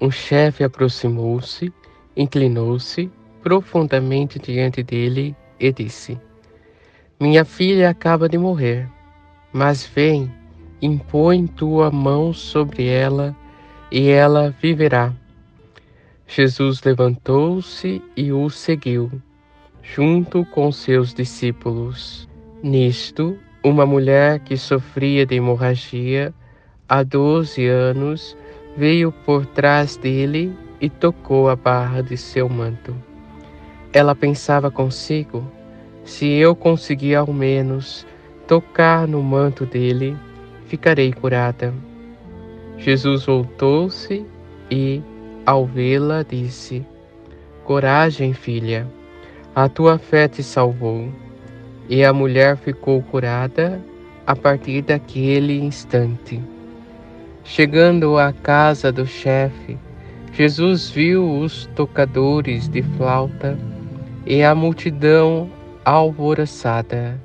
um chefe aproximou-se, inclinou-se profundamente diante dele e disse: Minha filha acaba de morrer, mas vem, impõe tua mão sobre ela e ela viverá. Jesus levantou-se e o seguiu, junto com seus discípulos. Nisto, uma mulher que sofria de hemorragia há doze anos veio por trás dele e tocou a barra de seu manto. Ela pensava consigo: se eu conseguir ao menos tocar no manto dele, ficarei curada. Jesus voltou-se e, ao vê-la, disse: Coragem, filha, a tua fé te salvou. E a mulher ficou curada a partir daquele instante. Chegando à casa do chefe, Jesus viu os tocadores de flauta e a multidão alvoroçada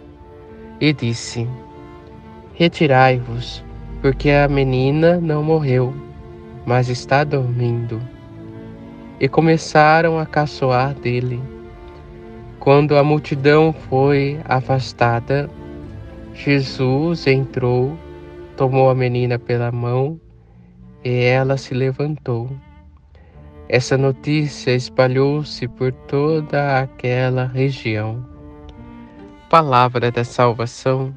e disse: Retirai-vos, porque a menina não morreu, mas está dormindo. E começaram a caçoar dele. Quando a multidão foi afastada, Jesus entrou tomou a menina pela mão e ela se levantou. Essa notícia espalhou-se por toda aquela região. Palavra da salvação,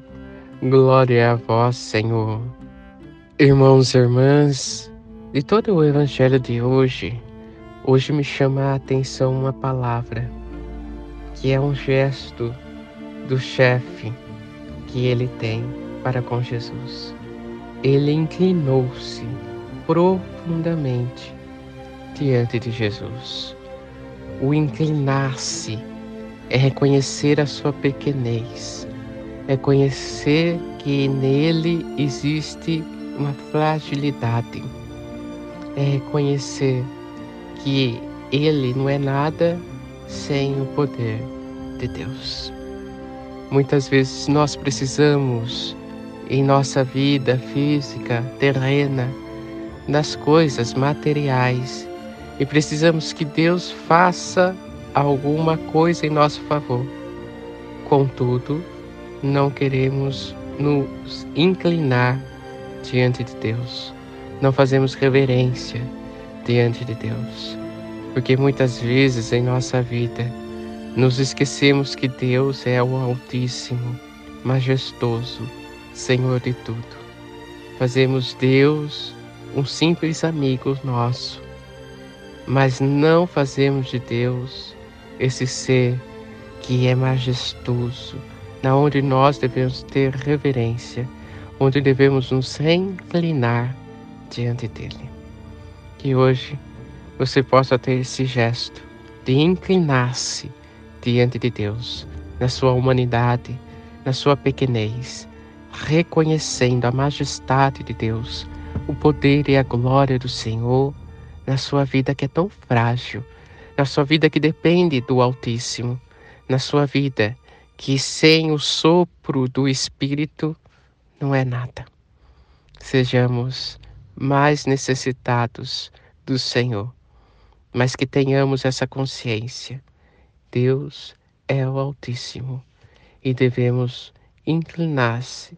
glória a vós, Senhor. Irmãos e irmãs, de todo o evangelho de hoje, hoje me chama a atenção uma palavra, que é um gesto do chefe que ele tem para com Jesus ele inclinou-se profundamente diante de Jesus. O inclinar-se é reconhecer a sua pequenez, é conhecer que nele existe uma fragilidade, é reconhecer que ele não é nada sem o poder de Deus. Muitas vezes nós precisamos em nossa vida física, terrena, nas coisas materiais e precisamos que Deus faça alguma coisa em nosso favor. Contudo, não queremos nos inclinar diante de Deus. Não fazemos reverência diante de Deus. Porque muitas vezes em nossa vida nos esquecemos que Deus é o Altíssimo, majestoso, Senhor de tudo. Fazemos Deus um simples amigo nosso, mas não fazemos de Deus esse ser que é majestoso, na onde nós devemos ter reverência, onde devemos nos reinclinar diante dele. Que hoje você possa ter esse gesto de inclinar-se diante de Deus, na sua humanidade, na sua pequenez, reconhecendo a majestade de Deus, o poder e a glória do Senhor na sua vida que é tão frágil, na sua vida que depende do Altíssimo, na sua vida que sem o sopro do Espírito não é nada. Sejamos mais necessitados do Senhor, mas que tenhamos essa consciência. Deus é o Altíssimo e devemos inclinar-se